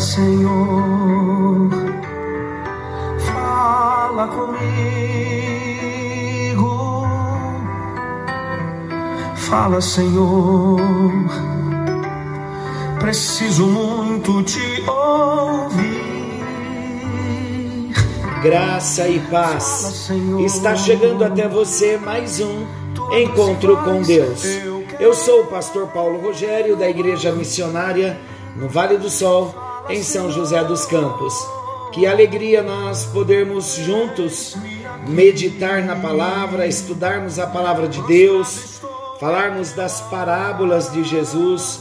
Senhor, fala comigo. Fala, Senhor, preciso muito te ouvir. Graça e paz. Está chegando até você mais um encontro com Deus. Eu sou o pastor Paulo Rogério da Igreja Missionária no Vale do Sol, em São José dos Campos. Que alegria nós podermos juntos meditar na palavra, estudarmos a palavra de Deus, falarmos das parábolas de Jesus.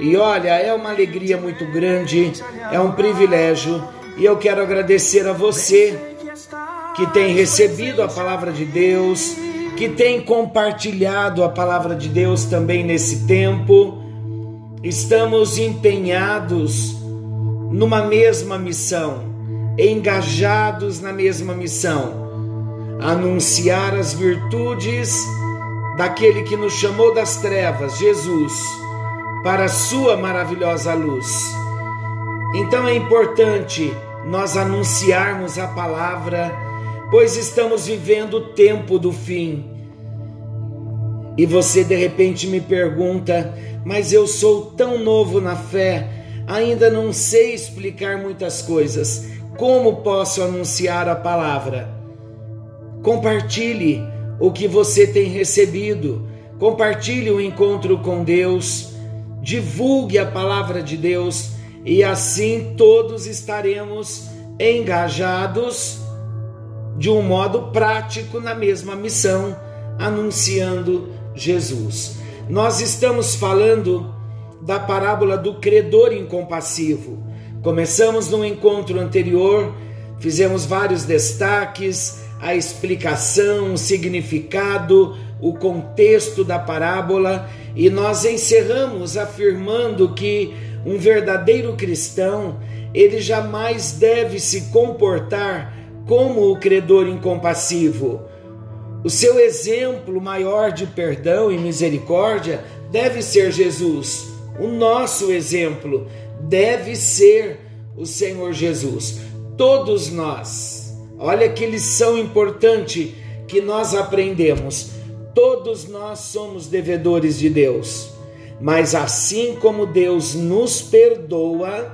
E olha, é uma alegria muito grande, é um privilégio, e eu quero agradecer a você que tem recebido a palavra de Deus, que tem compartilhado a palavra de Deus também nesse tempo estamos empenhados numa mesma missão, engajados na mesma missão, anunciar as virtudes daquele que nos chamou das trevas, Jesus, para a sua maravilhosa luz. Então é importante nós anunciarmos a palavra, pois estamos vivendo o tempo do fim. E você de repente me pergunta: mas eu sou tão novo na fé, ainda não sei explicar muitas coisas. Como posso anunciar a palavra? Compartilhe o que você tem recebido, compartilhe o encontro com Deus, divulgue a palavra de Deus e assim todos estaremos engajados de um modo prático na mesma missão, anunciando Jesus. Nós estamos falando da parábola do credor incompassivo. Começamos no encontro anterior, fizemos vários destaques, a explicação, o significado, o contexto da parábola e nós encerramos afirmando que um verdadeiro cristão, ele jamais deve se comportar como o credor incompassivo o seu exemplo maior de perdão e misericórdia deve ser Jesus. O nosso exemplo deve ser o Senhor Jesus. Todos nós, olha que lição importante que nós aprendemos. Todos nós somos devedores de Deus, mas assim como Deus nos perdoa,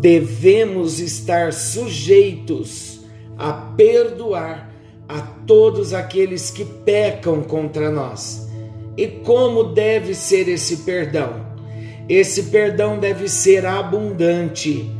devemos estar sujeitos a perdoar a todos aqueles que pecam contra nós. E como deve ser esse perdão? Esse perdão deve ser abundante,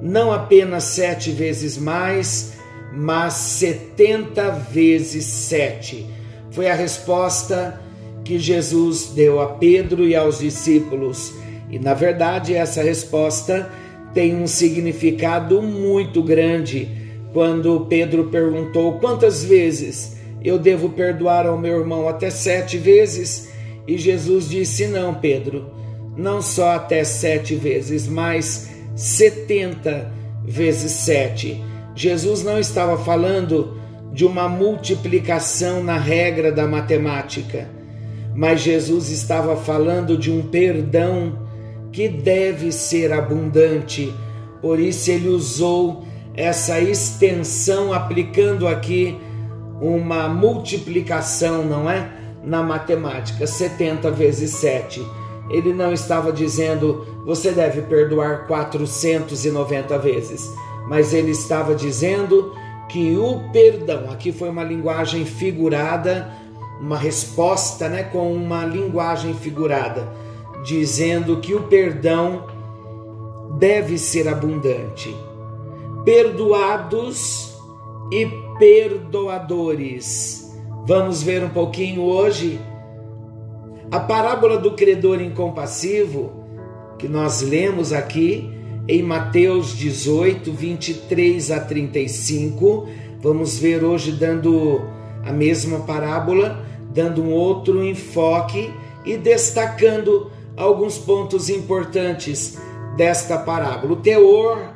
não apenas sete vezes mais, mas setenta vezes sete. Foi a resposta que Jesus deu a Pedro e aos discípulos. E na verdade, essa resposta tem um significado muito grande quando Pedro perguntou quantas vezes eu devo perdoar ao meu irmão, até sete vezes, e Jesus disse: Não, Pedro, não só até sete vezes, mas setenta vezes sete. Jesus não estava falando de uma multiplicação na regra da matemática, mas Jesus estava falando de um perdão que deve ser abundante. Por isso ele usou essa extensão aplicando aqui uma multiplicação, não é? Na matemática, 70 vezes 7. Ele não estava dizendo você deve perdoar 490 vezes, mas ele estava dizendo que o perdão, aqui foi uma linguagem figurada, uma resposta, né, com uma linguagem figurada, dizendo que o perdão deve ser abundante perdoados e perdoadores. Vamos ver um pouquinho hoje a parábola do credor incompassivo que nós lemos aqui em Mateus 18, 23 a 35. Vamos ver hoje dando a mesma parábola, dando um outro enfoque e destacando alguns pontos importantes desta parábola. O teor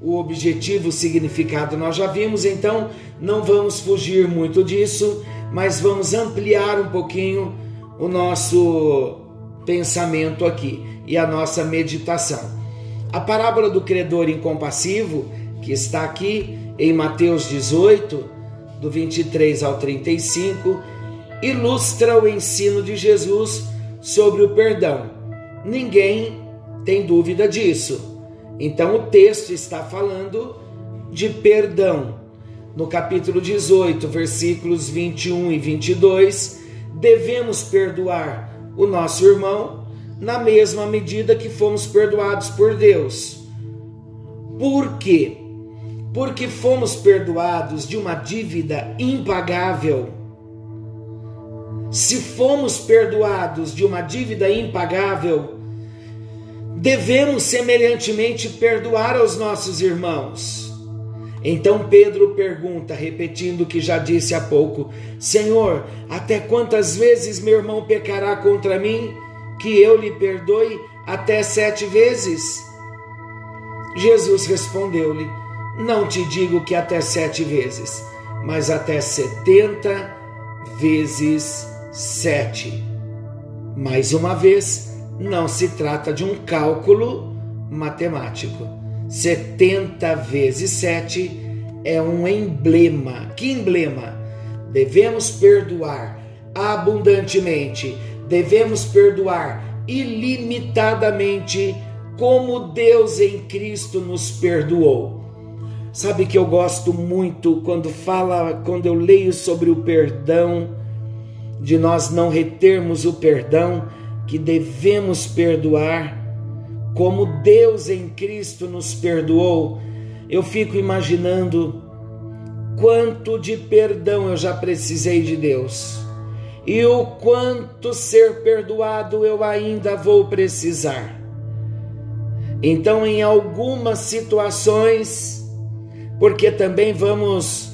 o objetivo, o significado nós já vimos, então não vamos fugir muito disso, mas vamos ampliar um pouquinho o nosso pensamento aqui e a nossa meditação. A parábola do credor incompassivo, que está aqui em Mateus 18, do 23 ao 35, ilustra o ensino de Jesus sobre o perdão. Ninguém tem dúvida disso. Então o texto está falando de perdão. No capítulo 18, versículos 21 e 22, devemos perdoar o nosso irmão na mesma medida que fomos perdoados por Deus. Por quê? Porque fomos perdoados de uma dívida impagável. Se fomos perdoados de uma dívida impagável, devemos semelhantemente perdoar aos nossos irmãos. Então Pedro pergunta, repetindo o que já disse há pouco: Senhor, até quantas vezes meu irmão pecará contra mim? Que eu lhe perdoe até sete vezes? Jesus respondeu-lhe: Não te digo que até sete vezes, mas até setenta vezes sete. Mais uma vez, não se trata de um cálculo matemático. 70 vezes 7 é um emblema. Que emblema? Devemos perdoar abundantemente, devemos perdoar ilimitadamente, como Deus em Cristo nos perdoou. Sabe que eu gosto muito quando fala, quando eu leio sobre o perdão, de nós não retermos o perdão, que devemos perdoar como Deus em Cristo nos perdoou, eu fico imaginando quanto de perdão eu já precisei de Deus e o quanto ser perdoado eu ainda vou precisar. Então, em algumas situações, porque também vamos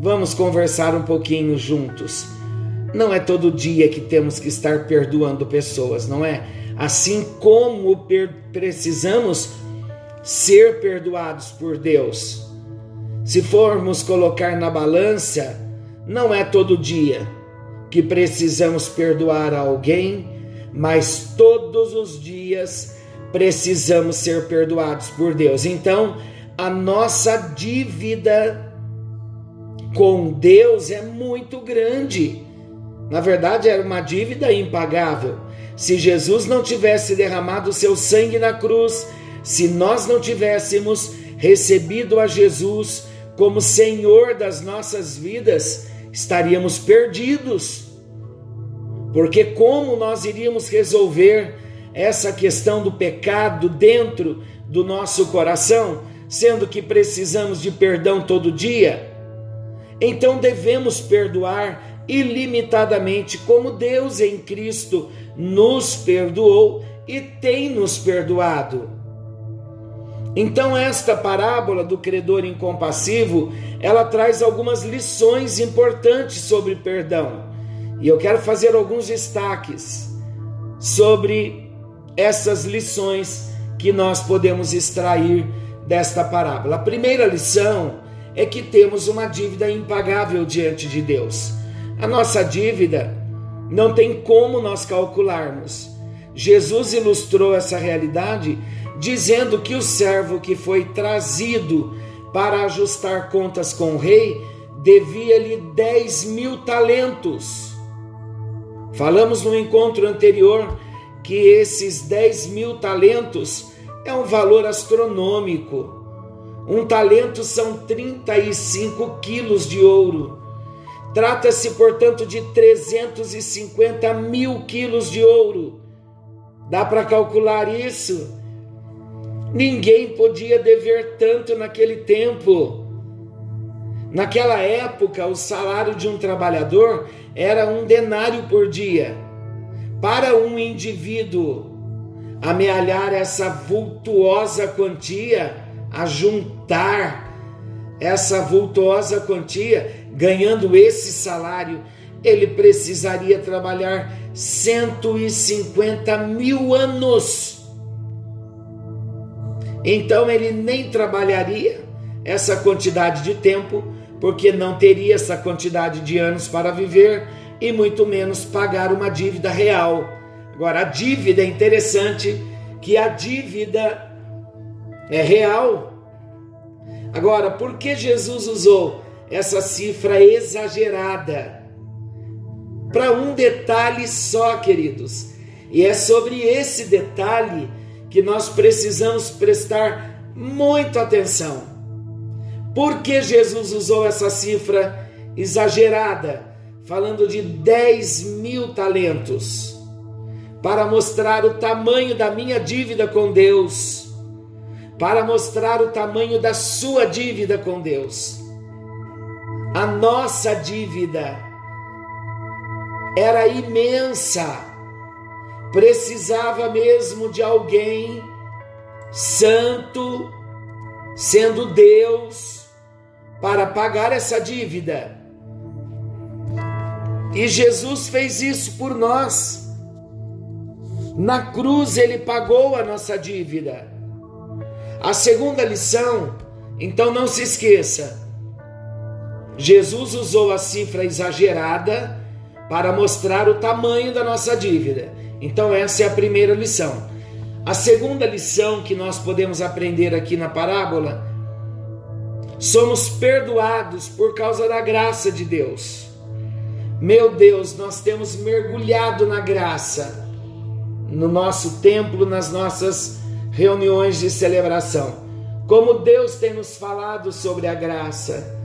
vamos conversar um pouquinho juntos. Não é todo dia que temos que estar perdoando pessoas, não é? assim como precisamos ser perdoados por Deus. Se formos colocar na balança, não é todo dia que precisamos perdoar alguém, mas todos os dias precisamos ser perdoados por Deus. Então, a nossa dívida com Deus é muito grande. Na verdade, era uma dívida impagável. Se Jesus não tivesse derramado seu sangue na cruz, se nós não tivéssemos recebido a Jesus como Senhor das nossas vidas, estaríamos perdidos. Porque como nós iríamos resolver essa questão do pecado dentro do nosso coração, sendo que precisamos de perdão todo dia? Então devemos perdoar ilimitadamente, como Deus em Cristo nos perdoou e tem nos perdoado. Então esta parábola do credor incompassivo, ela traz algumas lições importantes sobre perdão. E eu quero fazer alguns destaques sobre essas lições que nós podemos extrair desta parábola. A primeira lição é que temos uma dívida impagável diante de Deus. A nossa dívida não tem como nós calcularmos. Jesus ilustrou essa realidade dizendo que o servo que foi trazido para ajustar contas com o rei devia-lhe 10 mil talentos. Falamos no encontro anterior que esses 10 mil talentos é um valor astronômico. Um talento são 35 quilos de ouro. Trata-se, portanto, de 350 mil quilos de ouro. Dá para calcular isso? Ninguém podia dever tanto naquele tempo. Naquela época, o salário de um trabalhador era um denário por dia. Para um indivíduo amealhar essa vultuosa quantia, a juntar essa vultuosa quantia, ganhando esse salário, ele precisaria trabalhar 150 mil anos. Então ele nem trabalharia essa quantidade de tempo, porque não teria essa quantidade de anos para viver e muito menos pagar uma dívida real. Agora, a dívida é interessante que a dívida É real. Agora, por que Jesus usou essa cifra exagerada? Para um detalhe só, queridos. E é sobre esse detalhe que nós precisamos prestar muita atenção. Por que Jesus usou essa cifra exagerada, falando de 10 mil talentos? Para mostrar o tamanho da minha dívida com Deus, para mostrar o tamanho da sua dívida com Deus. A nossa dívida era imensa precisava mesmo de alguém santo, sendo Deus, para pagar essa dívida. E Jesus fez isso por nós. Na cruz ele pagou a nossa dívida. A segunda lição, então não se esqueça. Jesus usou a cifra exagerada para mostrar o tamanho da nossa dívida. Então, essa é a primeira lição. A segunda lição que nós podemos aprender aqui na parábola: somos perdoados por causa da graça de Deus. Meu Deus, nós temos mergulhado na graça no nosso templo, nas nossas reuniões de celebração. Como Deus tem nos falado sobre a graça.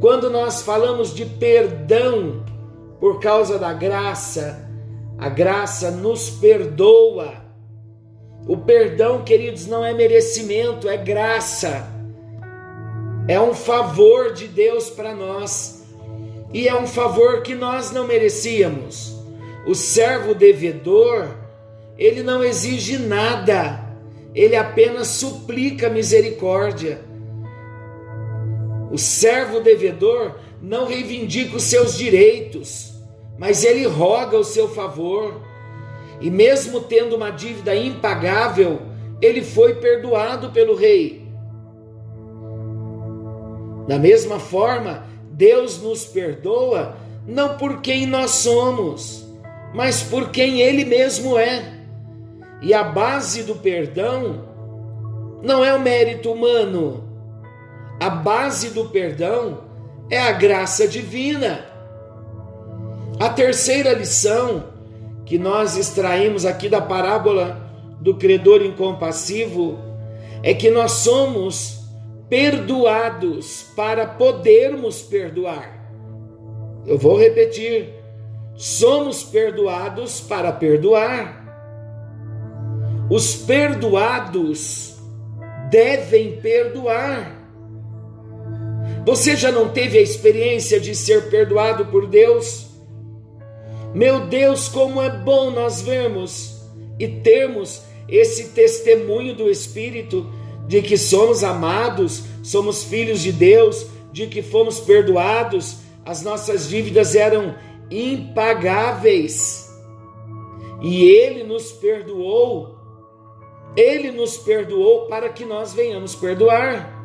Quando nós falamos de perdão por causa da graça, a graça nos perdoa. O perdão, queridos, não é merecimento, é graça. É um favor de Deus para nós. E é um favor que nós não merecíamos. O servo devedor, ele não exige nada, ele apenas suplica misericórdia. O servo devedor não reivindica os seus direitos mas ele roga o seu favor. E mesmo tendo uma dívida impagável, ele foi perdoado pelo rei. Da mesma forma, Deus nos perdoa não por quem nós somos, mas por quem ele mesmo é. E a base do perdão não é o mérito humano. A base do perdão é a graça divina. A terceira lição que nós extraímos aqui da parábola do credor incompassivo é que nós somos perdoados para podermos perdoar. Eu vou repetir: somos perdoados para perdoar. Os perdoados devem perdoar. Você já não teve a experiência de ser perdoado por Deus? Meu Deus, como é bom nós vermos e termos esse testemunho do Espírito de que somos amados, somos filhos de Deus, de que fomos perdoados, as nossas dívidas eram impagáveis. E Ele nos perdoou, Ele nos perdoou para que nós venhamos perdoar.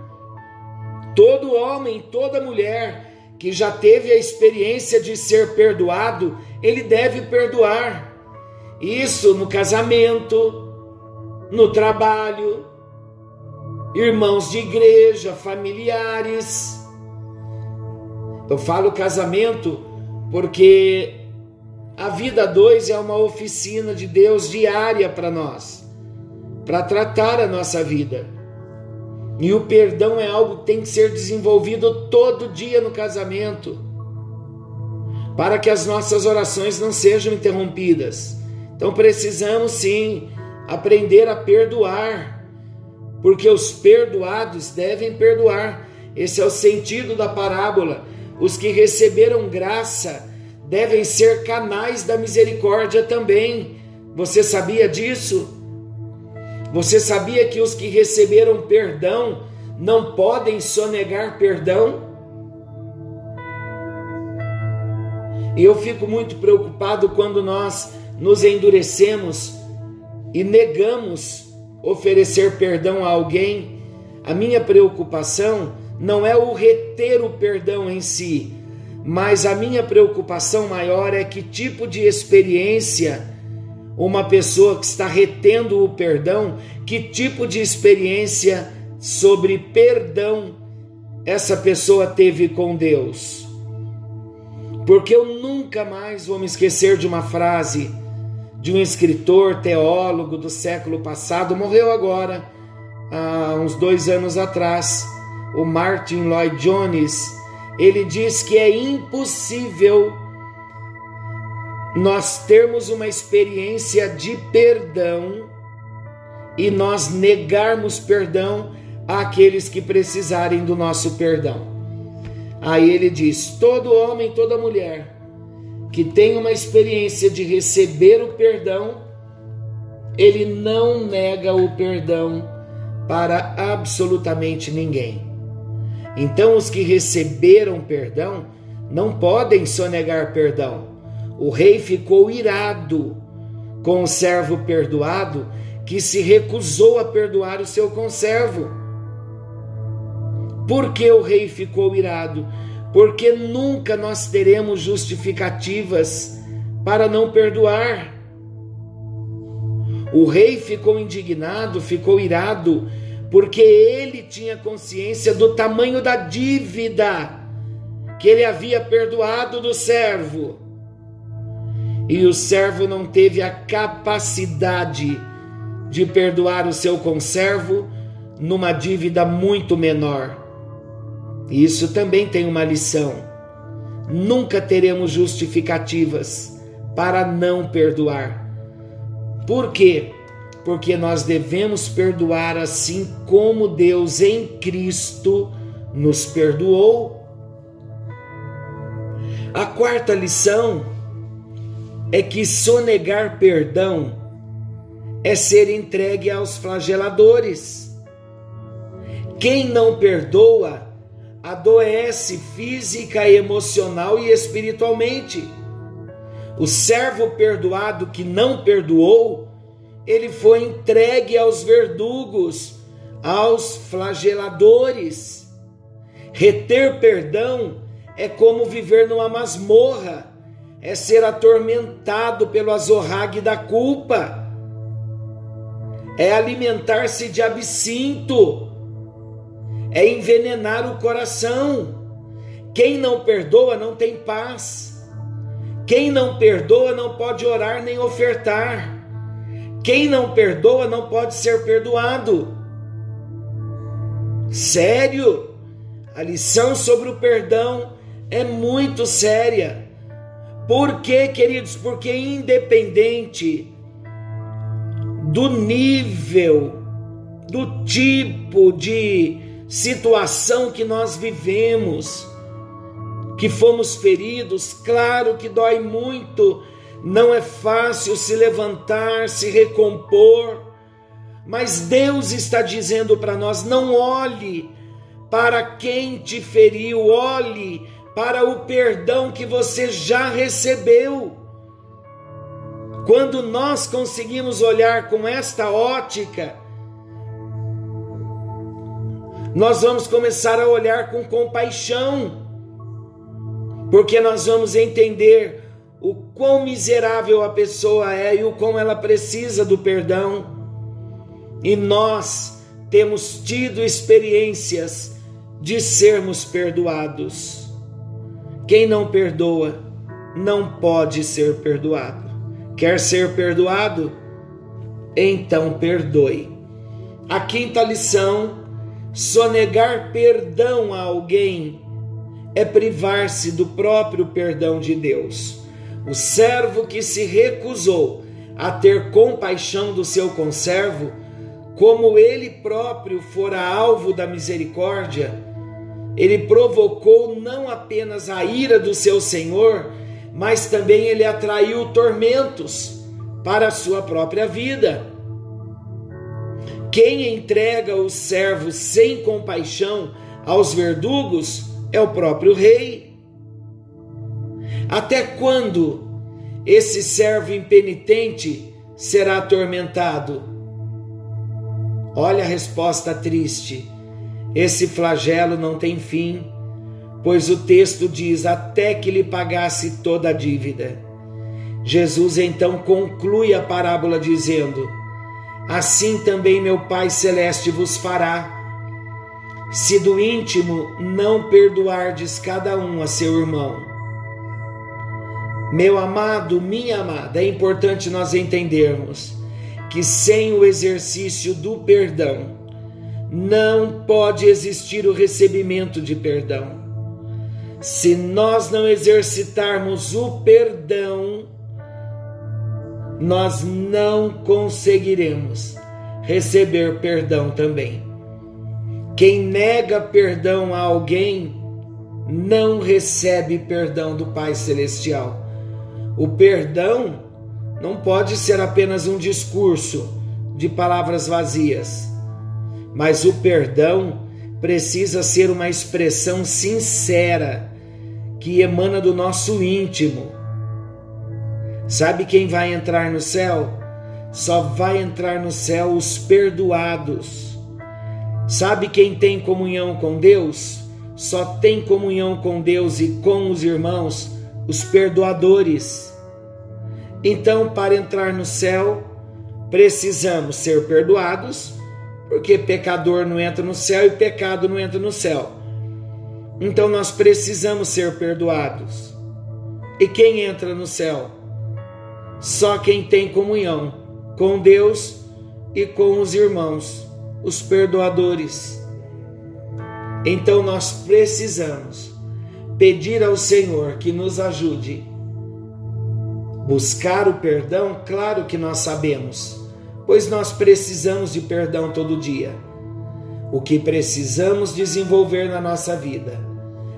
Todo homem, toda mulher que já teve a experiência de ser perdoado, ele deve perdoar. Isso no casamento, no trabalho, irmãos de igreja, familiares. Eu falo casamento porque a vida dois é uma oficina de Deus diária para nós, para tratar a nossa vida. E o perdão é algo que tem que ser desenvolvido todo dia no casamento, para que as nossas orações não sejam interrompidas. Então precisamos sim aprender a perdoar, porque os perdoados devem perdoar. Esse é o sentido da parábola. Os que receberam graça devem ser canais da misericórdia também. Você sabia disso? Você sabia que os que receberam perdão não podem sonegar perdão? E eu fico muito preocupado quando nós nos endurecemos e negamos oferecer perdão a alguém. A minha preocupação não é o reter o perdão em si, mas a minha preocupação maior é que tipo de experiência uma pessoa que está retendo o perdão, que tipo de experiência sobre perdão essa pessoa teve com Deus? Porque eu nunca mais vou me esquecer de uma frase de um escritor, teólogo do século passado, morreu agora, há uns dois anos atrás, o Martin Lloyd Jones. Ele diz que é impossível nós termos uma experiência de perdão e nós negarmos perdão àqueles que precisarem do nosso perdão. Aí ele diz: todo homem, toda mulher que tem uma experiência de receber o perdão, ele não nega o perdão para absolutamente ninguém. Então, os que receberam perdão não podem sonegar perdão o rei ficou irado com o servo perdoado que se recusou a perdoar o seu conservo. Por que o rei ficou irado? Porque nunca nós teremos justificativas para não perdoar. O rei ficou indignado, ficou irado, porque ele tinha consciência do tamanho da dívida que ele havia perdoado do servo e o servo não teve a capacidade de perdoar o seu conservo numa dívida muito menor. Isso também tem uma lição. Nunca teremos justificativas para não perdoar. Por quê? Porque nós devemos perdoar assim como Deus em Cristo nos perdoou. A quarta lição é que sonegar perdão é ser entregue aos flageladores. Quem não perdoa adoece física, emocional e espiritualmente. O servo perdoado que não perdoou, ele foi entregue aos verdugos, aos flageladores. Reter perdão é como viver numa masmorra é ser atormentado pelo azorrague da culpa, é alimentar-se de absinto, é envenenar o coração. Quem não perdoa não tem paz. Quem não perdoa não pode orar nem ofertar. Quem não perdoa não pode ser perdoado. Sério, a lição sobre o perdão é muito séria. Por quê, queridos? Porque independente do nível, do tipo de situação que nós vivemos, que fomos feridos, claro que dói muito, não é fácil se levantar, se recompor, mas Deus está dizendo para nós: não olhe para quem te feriu, olhe para o perdão que você já recebeu. Quando nós conseguimos olhar com esta ótica, nós vamos começar a olhar com compaixão, porque nós vamos entender o quão miserável a pessoa é e o quão ela precisa do perdão. E nós temos tido experiências de sermos perdoados. Quem não perdoa não pode ser perdoado. Quer ser perdoado? Então perdoe. A quinta lição: sonegar perdão a alguém é privar-se do próprio perdão de Deus. O servo que se recusou a ter compaixão do seu conservo, como ele próprio fora alvo da misericórdia, ele provocou não apenas a ira do seu senhor, mas também ele atraiu tormentos para a sua própria vida. Quem entrega o servo sem compaixão aos verdugos é o próprio rei. Até quando esse servo impenitente será atormentado? Olha a resposta triste. Esse flagelo não tem fim, pois o texto diz: até que lhe pagasse toda a dívida. Jesus então conclui a parábola dizendo: Assim também meu Pai Celeste vos fará, se do íntimo não perdoardes cada um a seu irmão. Meu amado, minha amada, é importante nós entendermos que sem o exercício do perdão, não pode existir o recebimento de perdão. Se nós não exercitarmos o perdão, nós não conseguiremos receber perdão também. Quem nega perdão a alguém não recebe perdão do Pai Celestial. O perdão não pode ser apenas um discurso de palavras vazias, mas o perdão precisa ser uma expressão sincera que emana do nosso íntimo. Sabe quem vai entrar no céu? Só vai entrar no céu os perdoados. Sabe quem tem comunhão com Deus? Só tem comunhão com Deus e com os irmãos os perdoadores. Então, para entrar no céu, precisamos ser perdoados, porque pecador não entra no céu e pecado não entra no céu. Então, nós precisamos ser perdoados. E quem entra no céu? Só quem tem comunhão com Deus e com os irmãos, os perdoadores. Então, nós precisamos pedir ao Senhor que nos ajude. Buscar o perdão, claro que nós sabemos, pois nós precisamos de perdão todo dia. O que precisamos desenvolver na nossa vida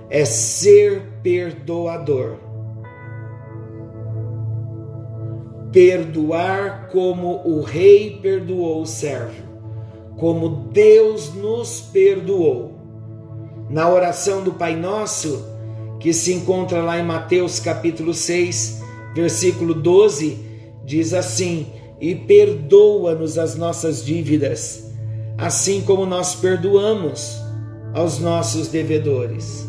é ser perdoador. Perdoar como o rei perdoou o servo, como Deus nos perdoou. Na oração do Pai Nosso, que se encontra lá em Mateus capítulo 6, versículo 12, diz assim: E perdoa-nos as nossas dívidas, assim como nós perdoamos aos nossos devedores.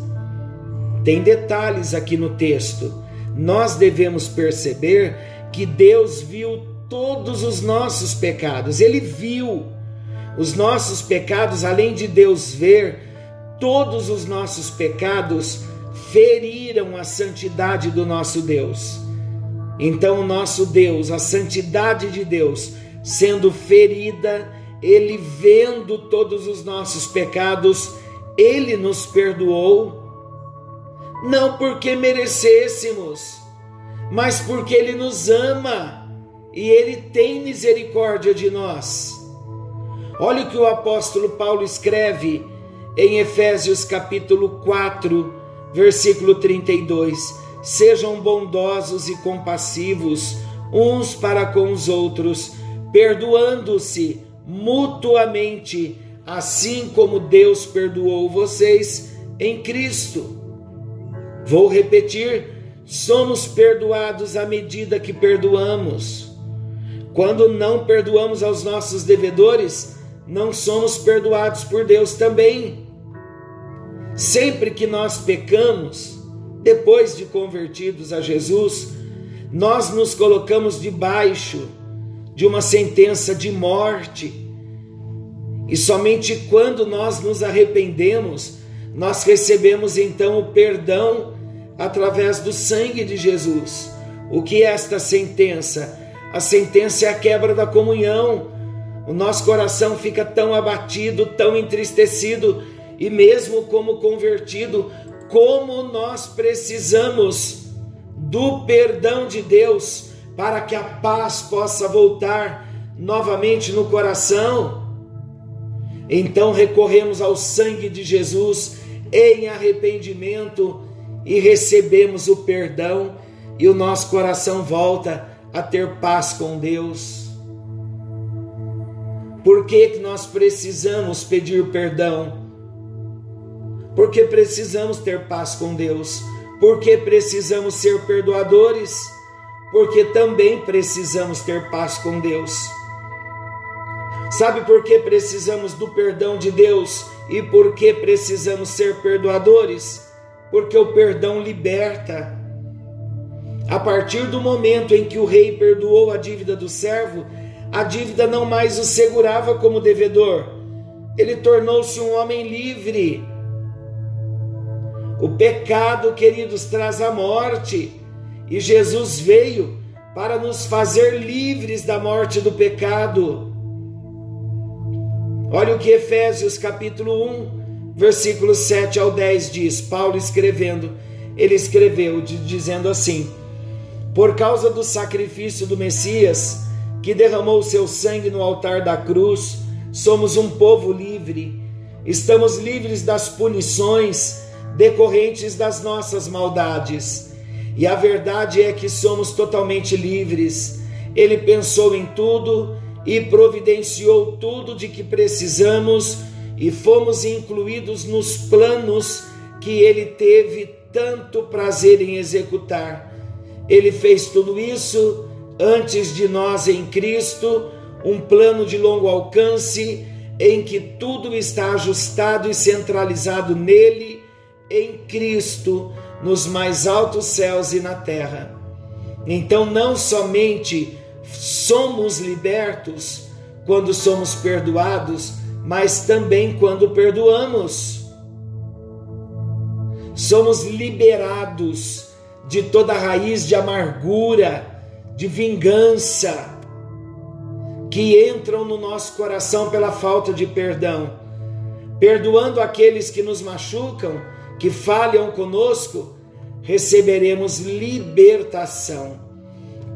Tem detalhes aqui no texto. Nós devemos perceber que Deus viu todos os nossos pecados, Ele viu os nossos pecados, além de Deus ver, todos os nossos pecados feriram a santidade do nosso Deus. Então, o nosso Deus, a santidade de Deus, sendo ferida, ele vendo todos os nossos pecados, ele nos perdoou, não porque merecêssemos, mas porque ele nos ama e ele tem misericórdia de nós. Olha o que o apóstolo Paulo escreve em Efésios capítulo 4, Versículo 32: Sejam bondosos e compassivos uns para com os outros, perdoando-se mutuamente, assim como Deus perdoou vocês em Cristo. Vou repetir: somos perdoados à medida que perdoamos. Quando não perdoamos aos nossos devedores, não somos perdoados por Deus também. Sempre que nós pecamos, depois de convertidos a Jesus, nós nos colocamos debaixo de uma sentença de morte. E somente quando nós nos arrependemos, nós recebemos então o perdão através do sangue de Jesus. O que é esta sentença? A sentença é a quebra da comunhão. O nosso coração fica tão abatido, tão entristecido e mesmo como convertido, como nós precisamos do perdão de Deus para que a paz possa voltar novamente no coração. Então recorremos ao sangue de Jesus em arrependimento e recebemos o perdão e o nosso coração volta a ter paz com Deus. Por que, que nós precisamos pedir perdão? Porque precisamos ter paz com Deus, porque precisamos ser perdoadores, porque também precisamos ter paz com Deus. Sabe por que precisamos do perdão de Deus e por que precisamos ser perdoadores? Porque o perdão liberta. A partir do momento em que o rei perdoou a dívida do servo, a dívida não mais o segurava como devedor. Ele tornou-se um homem livre. O pecado, queridos, traz a morte, e Jesus veio para nos fazer livres da morte do pecado. Olha o que Efésios capítulo 1, versículos 7 ao 10 diz, Paulo escrevendo, ele escreveu dizendo assim: Por causa do sacrifício do Messias, que derramou seu sangue no altar da cruz, somos um povo livre. Estamos livres das punições decorrentes das nossas maldades e a verdade é que somos totalmente livres. Ele pensou em tudo e providenciou tudo de que precisamos e fomos incluídos nos planos que ele teve tanto prazer em executar. Ele fez tudo isso antes de nós em Cristo, um plano de longo alcance em que tudo está ajustado e centralizado nele, em Cristo nos mais altos céus e na terra. Então, não somente somos libertos quando somos perdoados, mas também quando perdoamos. Somos liberados de toda raiz de amargura, de vingança, que entram no nosso coração pela falta de perdão. Perdoando aqueles que nos machucam, que falham conosco, receberemos libertação.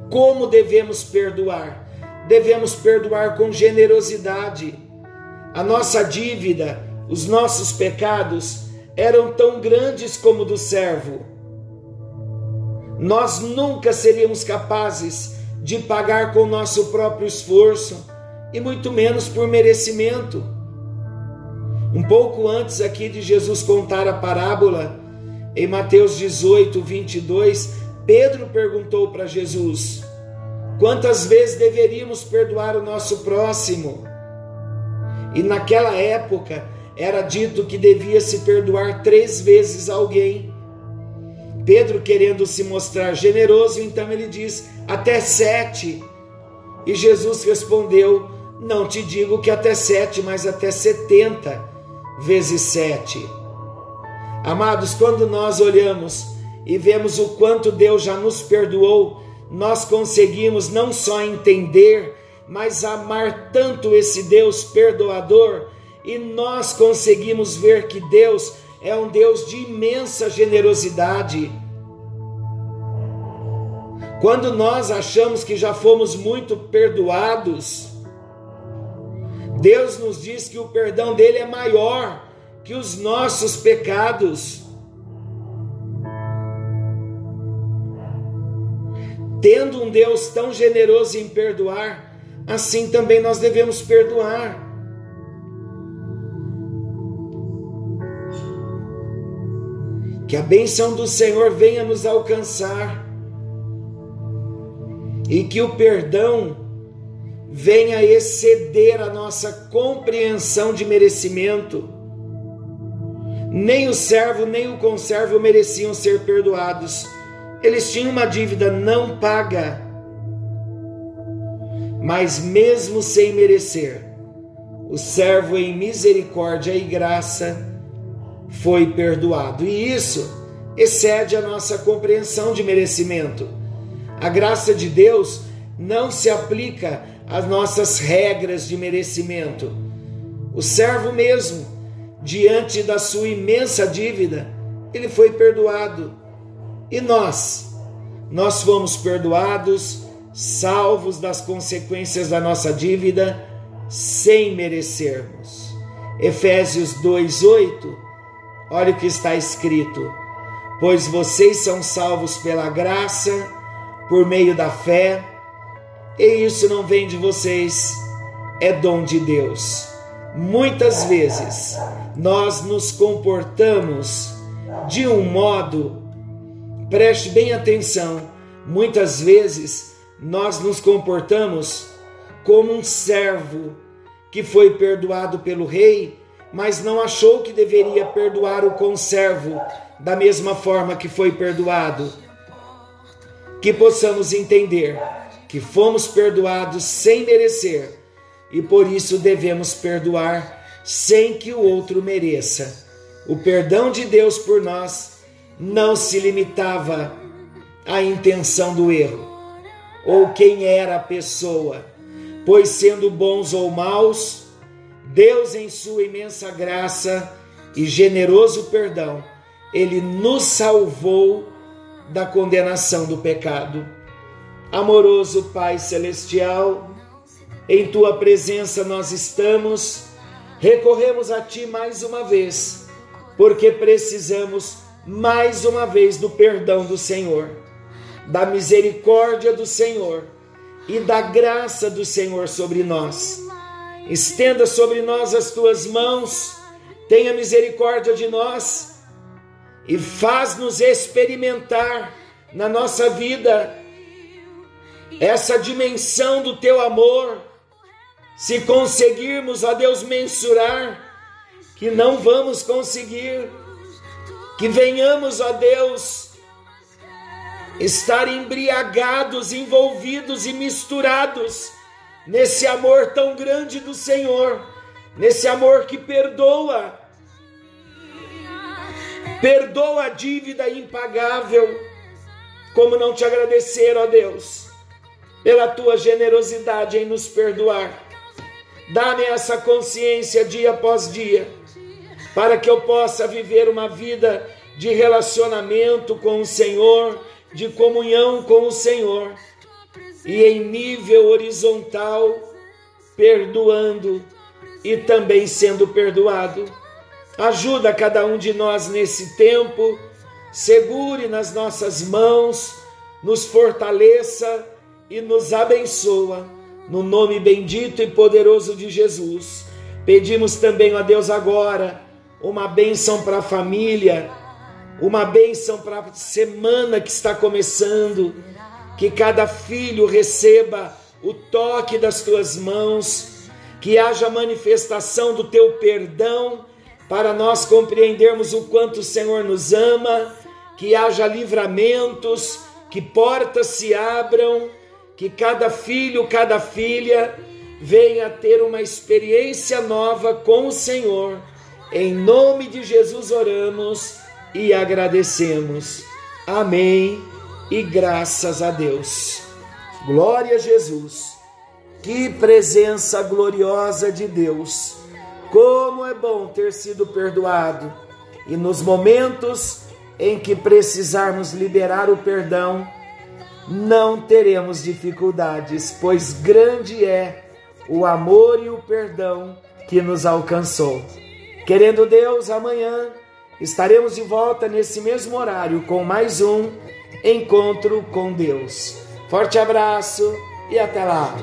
Como devemos perdoar? Devemos perdoar com generosidade. A nossa dívida, os nossos pecados eram tão grandes como do servo. Nós nunca seríamos capazes de pagar com nosso próprio esforço e muito menos por merecimento. Um pouco antes aqui de Jesus contar a parábola, em Mateus 18, 22, Pedro perguntou para Jesus: quantas vezes deveríamos perdoar o nosso próximo? E naquela época era dito que devia se perdoar três vezes alguém. Pedro, querendo se mostrar generoso, então ele diz: até sete. E Jesus respondeu: Não te digo que até sete, mas até setenta vezes sete. Amados, quando nós olhamos e vemos o quanto Deus já nos perdoou, nós conseguimos não só entender, mas amar tanto esse Deus perdoador, e nós conseguimos ver que Deus é um Deus de imensa generosidade. Quando nós achamos que já fomos muito perdoados, Deus nos diz que o perdão dele é maior que os nossos pecados. Tendo um Deus tão generoso em perdoar, assim também nós devemos perdoar. Que a benção do Senhor venha nos alcançar e que o perdão venha exceder a nossa compreensão de merecimento. Nem o servo nem o conservo mereciam ser perdoados. Eles tinham uma dívida não paga. Mas mesmo sem merecer, o servo em misericórdia e graça foi perdoado. E isso excede a nossa compreensão de merecimento. A graça de Deus não se aplica as nossas regras de merecimento. O servo mesmo, diante da sua imensa dívida, ele foi perdoado. E nós? Nós fomos perdoados, salvos das consequências da nossa dívida, sem merecermos. Efésios 2:8. Olha o que está escrito: Pois vocês são salvos pela graça, por meio da fé, e isso não vem de vocês, é dom de Deus. Muitas vezes nós nos comportamos de um modo, preste bem atenção, muitas vezes nós nos comportamos como um servo que foi perdoado pelo rei, mas não achou que deveria perdoar o conservo da mesma forma que foi perdoado. que possamos entender que fomos perdoados sem merecer e por isso devemos perdoar sem que o outro mereça. O perdão de Deus por nós não se limitava à intenção do erro ou quem era a pessoa, pois sendo bons ou maus, Deus, em sua imensa graça e generoso perdão, ele nos salvou da condenação do pecado. Amoroso Pai Celestial, em tua presença nós estamos, recorremos a ti mais uma vez, porque precisamos mais uma vez do perdão do Senhor, da misericórdia do Senhor e da graça do Senhor sobre nós. Estenda sobre nós as tuas mãos, tenha misericórdia de nós e faz-nos experimentar na nossa vida essa dimensão do teu amor. Se conseguirmos, ó Deus, mensurar, que não vamos conseguir, que venhamos, ó Deus, estar embriagados, envolvidos e misturados nesse amor tão grande do Senhor, nesse amor que perdoa, Perdoa a dívida impagável. Como não te agradecer, ó Deus, pela tua generosidade em nos perdoar. Dá-me essa consciência dia após dia, para que eu possa viver uma vida de relacionamento com o Senhor, de comunhão com o Senhor, e em nível horizontal, perdoando e também sendo perdoado Ajuda cada um de nós nesse tempo, segure nas nossas mãos, nos fortaleça e nos abençoa. No nome bendito e poderoso de Jesus. Pedimos também a Deus agora uma bênção para a família, uma bênção para a semana que está começando, que cada filho receba o toque das tuas mãos, que haja manifestação do teu perdão para nós compreendermos o quanto o Senhor nos ama, que haja livramentos, que portas se abram, que cada filho, cada filha venha ter uma experiência nova com o Senhor. Em nome de Jesus oramos e agradecemos. Amém. E graças a Deus. Glória a Jesus. Que presença gloriosa de Deus como é bom ter sido perdoado. E nos momentos em que precisarmos liberar o perdão, não teremos dificuldades, pois grande é o amor e o perdão que nos alcançou. Querendo Deus, amanhã estaremos de volta nesse mesmo horário com mais um encontro com Deus. Forte abraço e até lá!